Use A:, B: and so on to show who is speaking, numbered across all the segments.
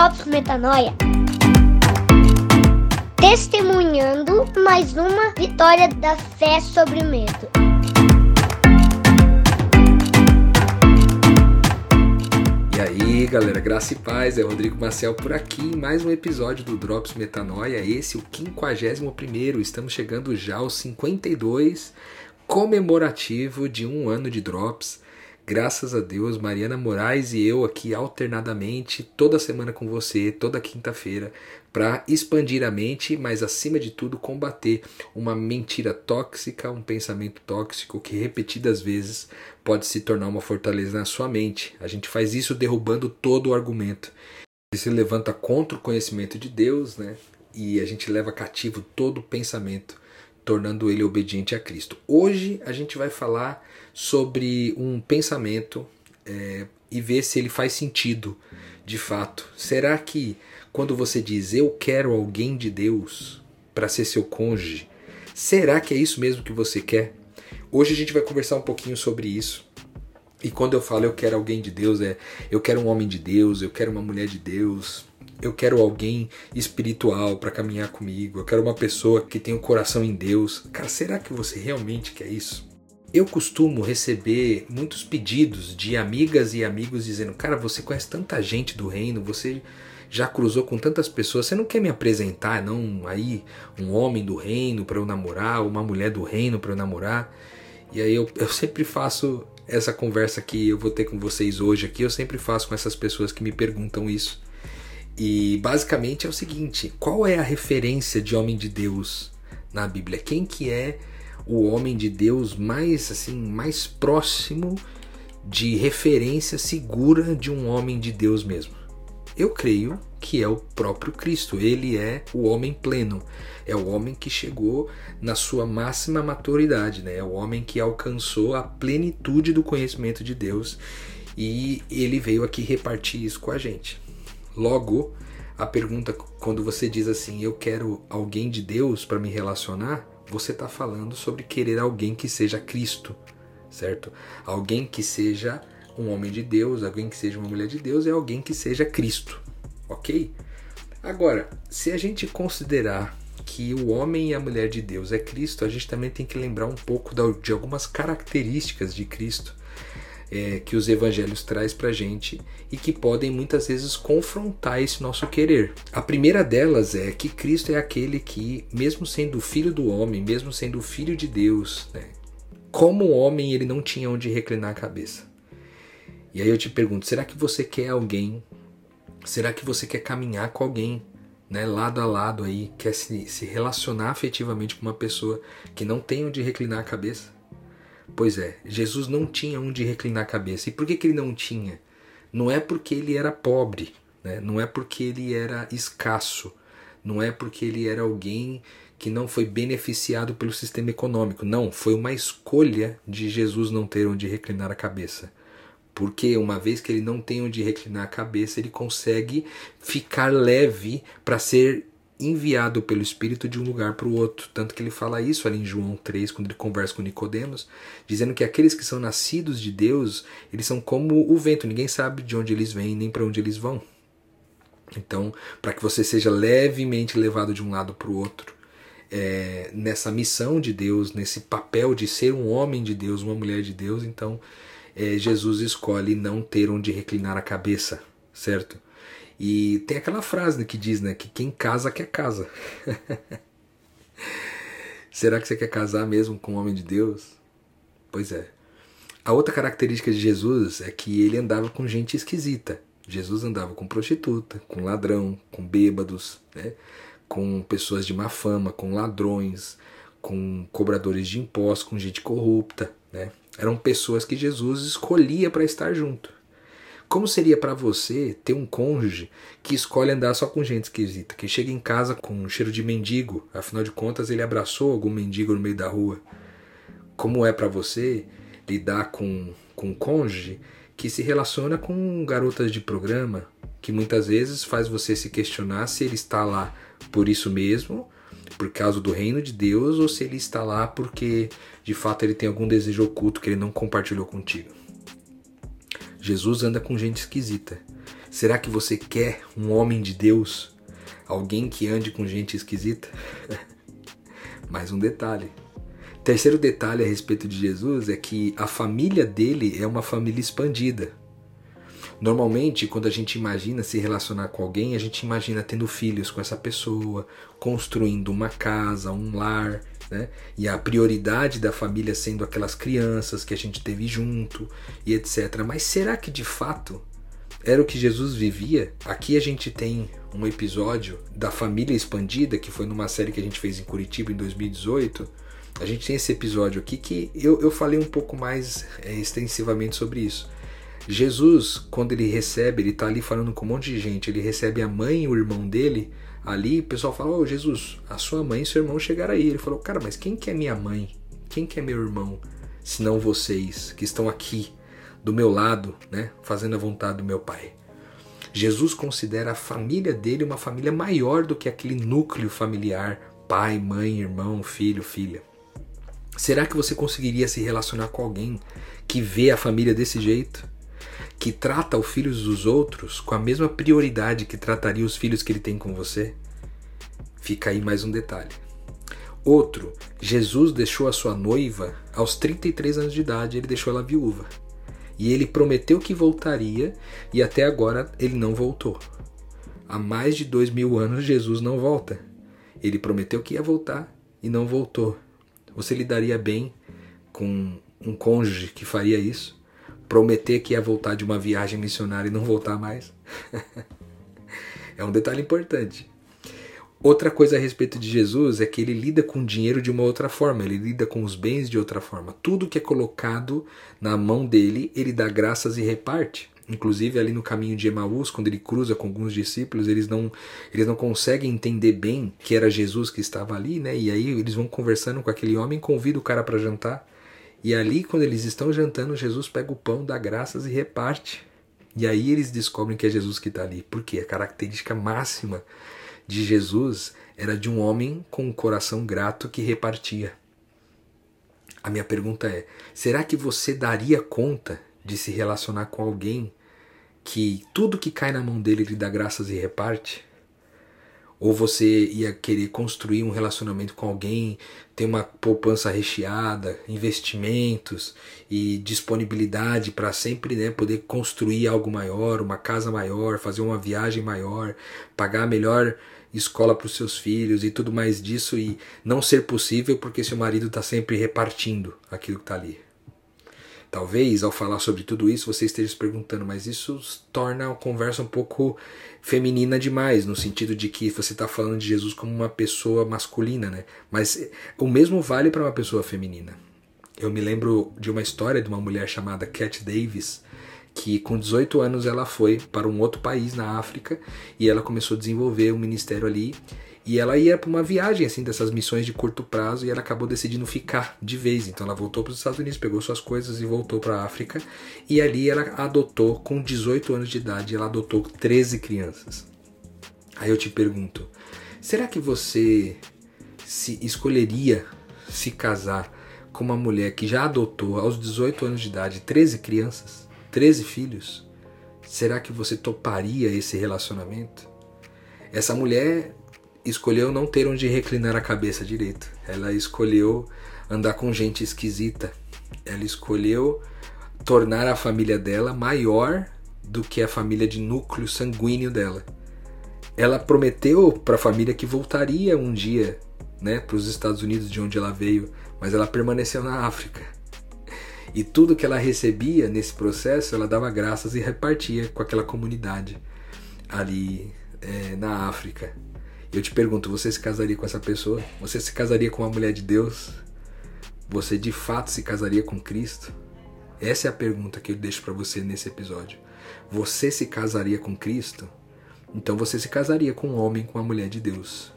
A: Drops Metanoia. Testemunhando mais uma vitória da fé sobre o medo.
B: E aí, galera, graça e paz, é Rodrigo Marcel por aqui em mais um episódio do Drops Metanoia, esse o 51 estamos chegando já aos 52, comemorativo de um ano de Drops, Graças a Deus, Mariana Moraes e eu aqui alternadamente, toda semana com você, toda quinta-feira, para expandir a mente, mas acima de tudo combater uma mentira tóxica, um pensamento tóxico que repetidas vezes pode se tornar uma fortaleza na sua mente. A gente faz isso derrubando todo o argumento. Ele se levanta contra o conhecimento de Deus, né? E a gente leva cativo todo o pensamento, tornando ele obediente a Cristo. Hoje a gente vai falar sobre um pensamento é, e ver se ele faz sentido de fato. Será que quando você diz eu quero alguém de Deus para ser seu cônjuge, será que é isso mesmo que você quer? Hoje a gente vai conversar um pouquinho sobre isso. E quando eu falo eu quero alguém de Deus, é eu quero um homem de Deus, eu quero uma mulher de Deus, eu quero alguém espiritual para caminhar comigo, eu quero uma pessoa que tem o um coração em Deus. Cara, será que você realmente quer isso? Eu costumo receber muitos pedidos de amigas e amigos dizendo: Cara, você conhece tanta gente do reino, você já cruzou com tantas pessoas, você não quer me apresentar, não? Aí, um homem do reino para eu namorar, uma mulher do reino para eu namorar. E aí eu, eu sempre faço essa conversa que eu vou ter com vocês hoje aqui, eu sempre faço com essas pessoas que me perguntam isso. E basicamente é o seguinte: qual é a referência de homem de Deus na Bíblia? Quem que é o homem de Deus mais assim, mais próximo de referência segura de um homem de Deus mesmo. Eu creio que é o próprio Cristo. Ele é o homem pleno. É o homem que chegou na sua máxima maturidade, né? É o homem que alcançou a plenitude do conhecimento de Deus e ele veio aqui repartir isso com a gente. Logo, a pergunta quando você diz assim, eu quero alguém de Deus para me relacionar, você está falando sobre querer alguém que seja Cristo, certo? Alguém que seja um homem de Deus, alguém que seja uma mulher de Deus é alguém que seja Cristo, ok? Agora, se a gente considerar que o homem e a mulher de Deus é Cristo, a gente também tem que lembrar um pouco de algumas características de Cristo é, que os evangelhos traz para gente e que podem muitas vezes confrontar esse nosso querer. A primeira delas é que Cristo é aquele que, mesmo sendo filho do homem, mesmo sendo filho de Deus, né, como homem ele não tinha onde reclinar a cabeça. E aí eu te pergunto, será que você quer alguém? Será que você quer caminhar com alguém, né, lado a lado aí, quer se, se relacionar afetivamente com uma pessoa que não tem onde reclinar a cabeça? Pois é, Jesus não tinha onde reclinar a cabeça. E por que, que ele não tinha? Não é porque ele era pobre, né? não é porque ele era escasso, não é porque ele era alguém que não foi beneficiado pelo sistema econômico. Não, foi uma escolha de Jesus não ter onde reclinar a cabeça. Porque uma vez que ele não tem onde reclinar a cabeça, ele consegue ficar leve para ser enviado pelo Espírito de um lugar para o outro. Tanto que ele fala isso ali em João 3, quando ele conversa com Nicodemos, dizendo que aqueles que são nascidos de Deus, eles são como o vento, ninguém sabe de onde eles vêm nem para onde eles vão. Então, para que você seja levemente levado de um lado para o outro, é, nessa missão de Deus, nesse papel de ser um homem de Deus, uma mulher de Deus, então é, Jesus escolhe não ter onde reclinar a cabeça, certo? E tem aquela frase né, que diz, né, que quem casa quer casa. Será que você quer casar mesmo com um homem de Deus? Pois é. A outra característica de Jesus é que ele andava com gente esquisita. Jesus andava com prostituta, com ladrão, com bêbados, né? com pessoas de má fama, com ladrões, com cobradores de impostos, com gente corrupta. Né? Eram pessoas que Jesus escolhia para estar junto. Como seria para você ter um cônjuge que escolhe andar só com gente esquisita, que chega em casa com um cheiro de mendigo, afinal de contas ele abraçou algum mendigo no meio da rua? Como é para você lidar com, com um cônjuge que se relaciona com garotas de programa, que muitas vezes faz você se questionar se ele está lá por isso mesmo, por causa do reino de Deus, ou se ele está lá porque de fato ele tem algum desejo oculto que ele não compartilhou contigo. Jesus anda com gente esquisita. Será que você quer um homem de Deus? Alguém que ande com gente esquisita? Mais um detalhe. Terceiro detalhe a respeito de Jesus é que a família dele é uma família expandida. Normalmente, quando a gente imagina se relacionar com alguém, a gente imagina tendo filhos com essa pessoa, construindo uma casa, um lar, né? E a prioridade da família sendo aquelas crianças que a gente teve junto e etc. Mas será que de fato era o que Jesus vivia? Aqui a gente tem um episódio da família expandida, que foi numa série que a gente fez em Curitiba em 2018. A gente tem esse episódio aqui que eu, eu falei um pouco mais é, extensivamente sobre isso. Jesus, quando ele recebe, ele está ali falando com um monte de gente, ele recebe a mãe e o irmão dele ali, o pessoal fala: Ô oh, Jesus, a sua mãe e seu irmão chegaram aí. Ele falou: Cara, mas quem que é minha mãe? Quem que é meu irmão? Senão vocês que estão aqui do meu lado, né, fazendo a vontade do meu Pai. Jesus considera a família dele uma família maior do que aquele núcleo familiar, pai, mãe, irmão, filho, filha. Será que você conseguiria se relacionar com alguém que vê a família desse jeito? Que trata os filhos dos outros com a mesma prioridade que trataria os filhos que ele tem com você? Fica aí mais um detalhe. Outro, Jesus deixou a sua noiva aos 33 anos de idade, ele deixou ela viúva. E ele prometeu que voltaria e até agora ele não voltou. Há mais de dois mil anos Jesus não volta. Ele prometeu que ia voltar e não voltou. Você lidaria bem com um cônjuge que faria isso? Prometer que ia voltar de uma viagem missionária e não voltar mais. é um detalhe importante. Outra coisa a respeito de Jesus é que ele lida com o dinheiro de uma outra forma, ele lida com os bens de outra forma. Tudo que é colocado na mão dele, ele dá graças e reparte. Inclusive ali no caminho de Emaús, quando ele cruza com alguns discípulos, eles não, eles não conseguem entender bem que era Jesus que estava ali, né? E aí eles vão conversando com aquele homem, convida o cara para jantar. E ali, quando eles estão jantando, Jesus pega o pão, dá graças e reparte. E aí eles descobrem que é Jesus que está ali. Porque a característica máxima de Jesus era de um homem com um coração grato que repartia. A minha pergunta é: será que você daria conta de se relacionar com alguém que tudo que cai na mão dele ele dá graças e reparte? Ou você ia querer construir um relacionamento com alguém, ter uma poupança recheada, investimentos e disponibilidade para sempre né, poder construir algo maior, uma casa maior, fazer uma viagem maior, pagar a melhor escola para os seus filhos e tudo mais disso e não ser possível porque seu marido está sempre repartindo aquilo que está ali. Talvez ao falar sobre tudo isso você esteja se perguntando, mas isso torna a conversa um pouco feminina demais, no sentido de que você está falando de Jesus como uma pessoa masculina, né? Mas o mesmo vale para uma pessoa feminina. Eu me lembro de uma história de uma mulher chamada Cat Davis, que com 18 anos ela foi para um outro país na África e ela começou a desenvolver um ministério ali e ela ia para uma viagem assim dessas missões de curto prazo e ela acabou decidindo ficar de vez. Então ela voltou para os Estados Unidos, pegou suas coisas e voltou para a África. E ali ela adotou, com 18 anos de idade, ela adotou 13 crianças. Aí eu te pergunto, será que você se escolheria se casar com uma mulher que já adotou aos 18 anos de idade 13 crianças, 13 filhos? Será que você toparia esse relacionamento? Essa mulher escolheu não ter onde reclinar a cabeça direito. Ela escolheu andar com gente esquisita. Ela escolheu tornar a família dela maior do que a família de núcleo sanguíneo dela. Ela prometeu para a família que voltaria um dia, né, para os Estados Unidos de onde ela veio, mas ela permaneceu na África. E tudo que ela recebia nesse processo, ela dava graças e repartia com aquela comunidade ali é, na África. Eu te pergunto, você se casaria com essa pessoa? Você se casaria com uma mulher de Deus? Você de fato se casaria com Cristo? Essa é a pergunta que eu deixo para você nesse episódio. Você se casaria com Cristo? Então você se casaria com um homem, com uma mulher de Deus.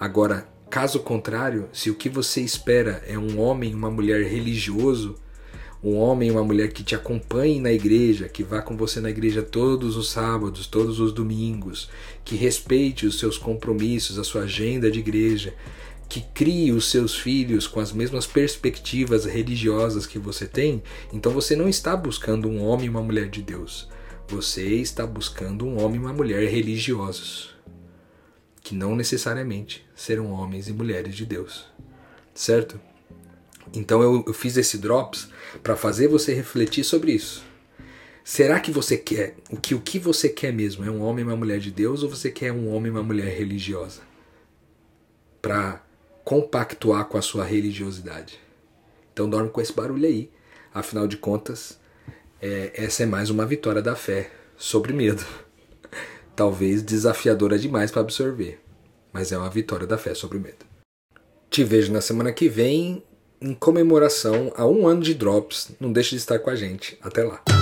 B: Agora, caso contrário, se o que você espera é um homem, uma mulher religioso, um homem, uma mulher que te acompanhe na igreja, que vá com você na igreja todos os sábados, todos os domingos, que respeite os seus compromissos, a sua agenda de igreja, que crie os seus filhos com as mesmas perspectivas religiosas que você tem, então você não está buscando um homem e uma mulher de Deus. Você está buscando um homem e uma mulher religiosos, que não necessariamente serão homens e mulheres de Deus, certo? Então eu, eu fiz esse drops para fazer você refletir sobre isso. Será que você quer o que o que você quer mesmo é um homem e uma mulher de Deus ou você quer um homem e uma mulher religiosa? Para compactuar com a sua religiosidade. Então dorme com esse barulho aí. Afinal de contas, é, essa é mais uma vitória da fé sobre medo. Talvez desafiadora demais para absorver, mas é uma vitória da fé sobre medo. Te vejo na semana que vem em comemoração a um ano de Drops. Não deixe de estar com a gente. Até lá.